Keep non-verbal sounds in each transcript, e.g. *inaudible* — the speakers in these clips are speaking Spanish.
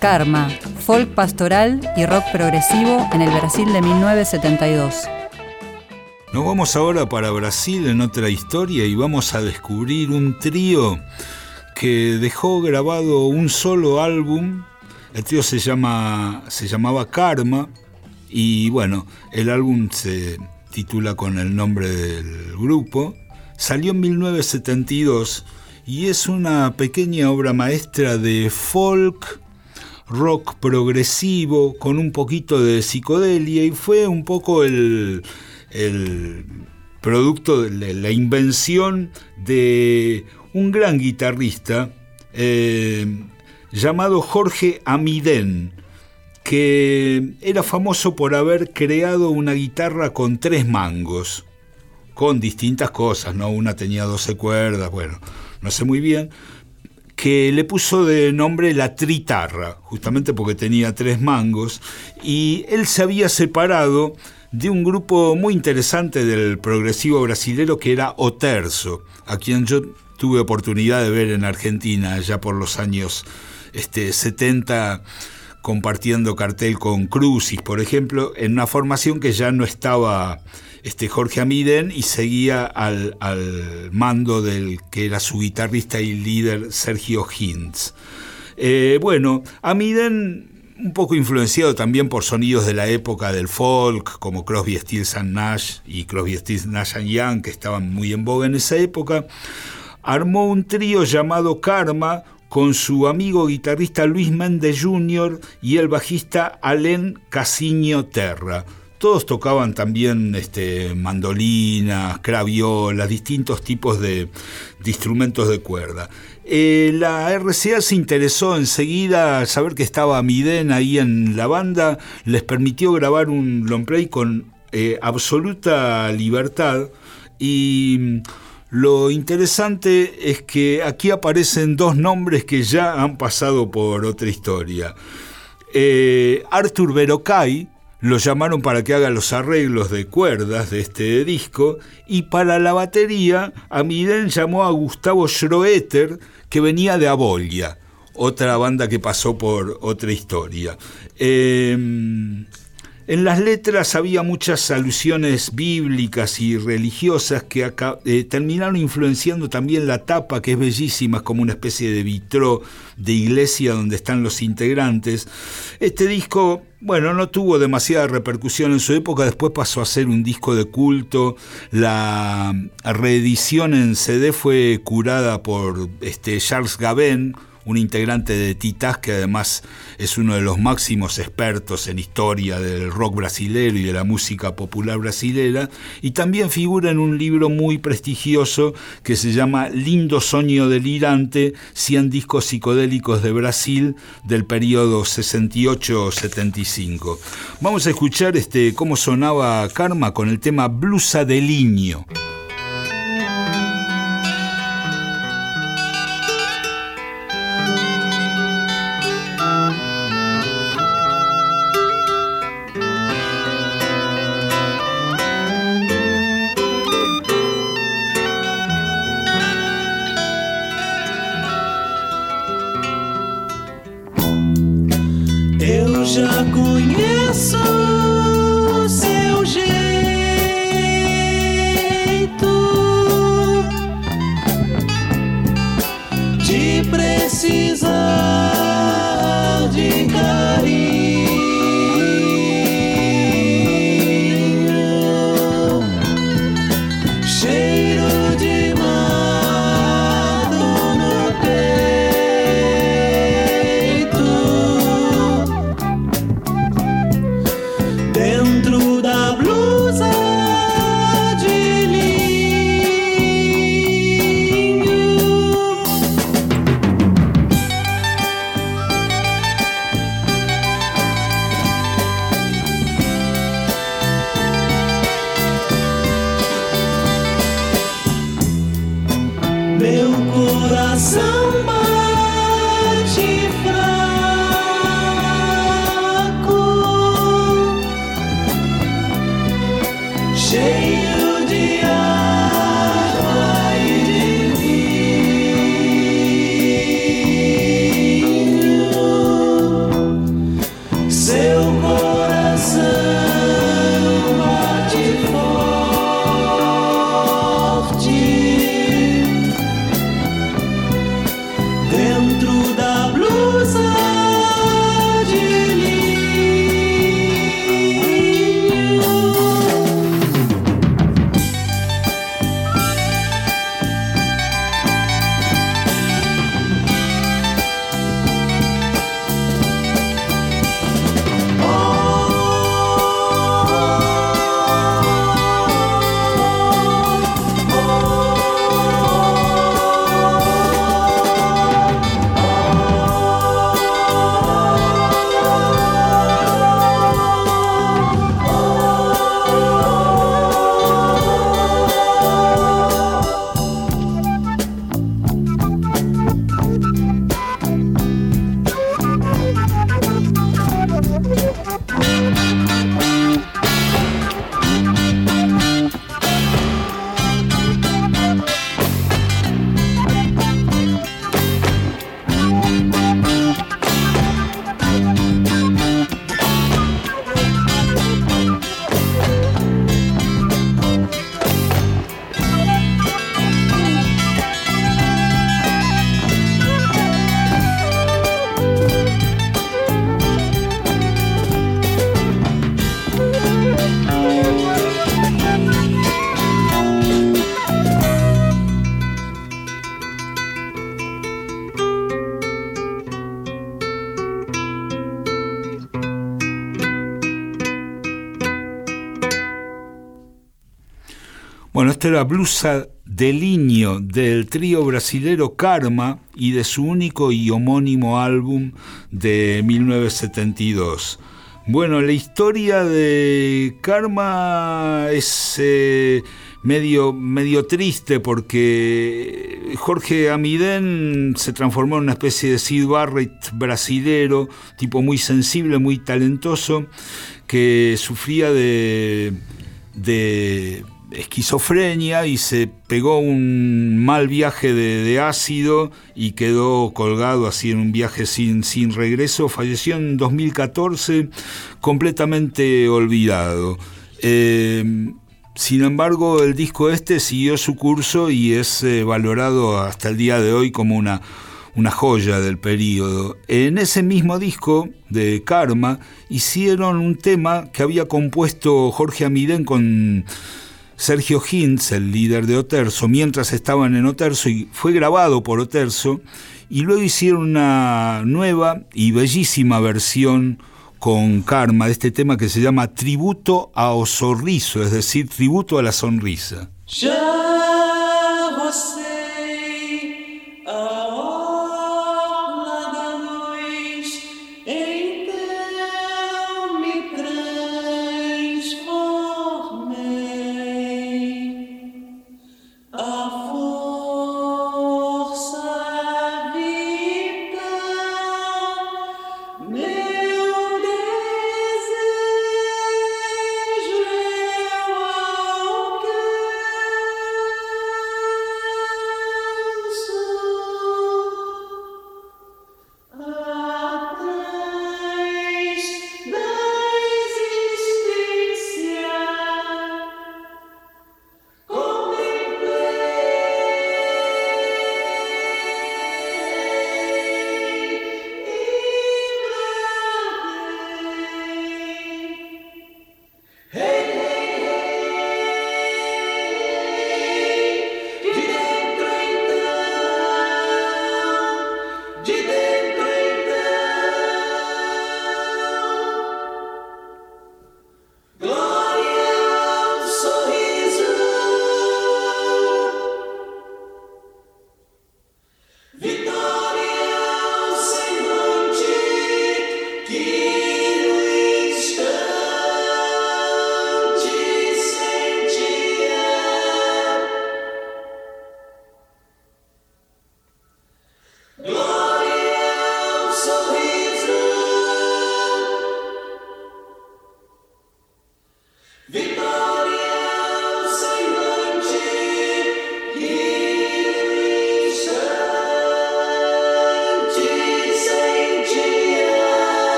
Karma, folk pastoral y rock progresivo en el Brasil de 1972. Nos vamos ahora para Brasil en otra historia y vamos a descubrir un trío que dejó grabado un solo álbum. El trío se, llama, se llamaba Karma y bueno, el álbum se titula con el nombre del grupo. Salió en 1972 y es una pequeña obra maestra de folk, rock progresivo, con un poquito de psicodelia y fue un poco el, producto de la invención de un gran guitarrista eh, llamado Jorge Amidén, que era famoso por haber creado una guitarra con tres mangos, con distintas cosas, ¿no? Una tenía 12 cuerdas, bueno, no sé muy bien, que le puso de nombre la tritarra, justamente porque tenía tres mangos, y él se había separado de un grupo muy interesante del progresivo brasilero que era Oterzo, a quien yo tuve oportunidad de ver en Argentina ya por los años este, 70 compartiendo cartel con Crucis, por ejemplo, en una formación que ya no estaba este, Jorge Amiden y seguía al, mando del que era su guitarrista y líder Sergio Hintz. Eh, bueno, Amiden un poco influenciado también por sonidos de la época del folk, como Crosby, Stills Nash y Crosby, Stills Nash Young, que estaban muy en boga en esa época, armó un trío llamado Karma, con su amigo guitarrista Luis Méndez Jr. y el bajista Alain Casiño Terra. Todos tocaban también este, mandolinas, craviolas, distintos tipos de, instrumentos de cuerda. Eh, la RCA se interesó enseguida al saber que estaba Miden ahí en la banda, les permitió grabar un long play con eh, absoluta libertad y lo interesante es que aquí aparecen dos nombres que ya han pasado por otra historia. Eh, Arthur Verocay lo llamaron para que haga los arreglos de cuerdas de este disco y para la batería Amiden llamó a Gustavo Schroeter que venía de Abolia, otra banda que pasó por otra historia. Eh, en las letras había muchas alusiones bíblicas y religiosas que eh, terminaron influenciando también la tapa, que es bellísima, como una especie de vitró de iglesia donde están los integrantes. Este disco, bueno, no tuvo demasiada repercusión en su época, después pasó a ser un disco de culto. La reedición en CD fue curada por este, Charles Gavin, un integrante de Titás que además es uno de los máximos expertos en historia del rock brasilero y de la música popular brasilera, y también figura en un libro muy prestigioso que se llama Lindo Soño Delirante, 100 discos psicodélicos de Brasil del periodo 68-75. Vamos a escuchar este, cómo sonaba Karma con el tema Blusa de Liño. conheço. sun. Bueno, esta era Blusa de Liño del trío brasilero Karma y de su único y homónimo álbum de 1972. Bueno, la historia de Karma es eh, medio, medio triste porque Jorge Amidén se transformó en una especie de Sid Barrett brasilero, tipo muy sensible, muy talentoso, que sufría de, de esquizofrenia y se pegó un mal viaje de, ácido y quedó colgado así en un viaje sin, sin regreso. Falleció en 2014 completamente olvidado. Eh, sin embargo, el disco este siguió su curso y es eh, valorado hasta el día de hoy como una, una joya del periodo. En ese mismo disco de Karma hicieron un tema que había compuesto Jorge Amidén con Sergio Hintz, el líder de Oterso, mientras estaban en Oterso y fue grabado por Oterso, y luego hicieron una nueva y bellísima versión con Karma de este tema que se llama Tributo a Osorrizo, es decir, tributo a la sonrisa.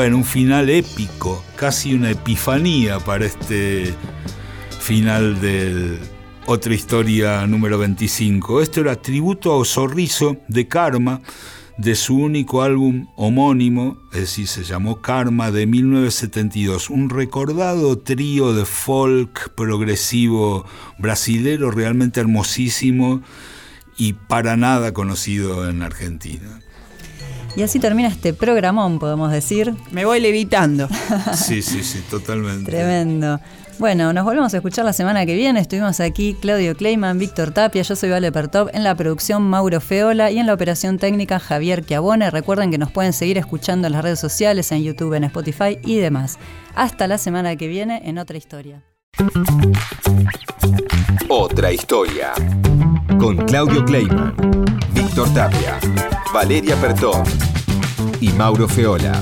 Bueno, un final épico, casi una epifanía para este final de otra historia número 25. Esto era tributo a Osorrizo de Karma, de su único álbum homónimo, es decir, se llamó Karma de 1972, un recordado trío de folk progresivo brasilero realmente hermosísimo y para nada conocido en Argentina. Y así termina este programón, podemos decir. Me voy levitando. *laughs* Sí, sí, sí, totalmente. Tremendo. Bueno, nos volvemos a escuchar la semana que viene. Estuvimos aquí Claudio Kleiman, Víctor Tapia, yo soy Vale Pertov, en la producción Mauro Feola y en la operación técnica Javier Chiabone. Recuerden que nos pueden seguir escuchando en las redes sociales, en YouTube, en Spotify y demás. Hasta la semana que viene en otra historia. Otra historia. Con Claudio Kleiman, Víctor Tapia, Valeria Pertov y Mauro Feola.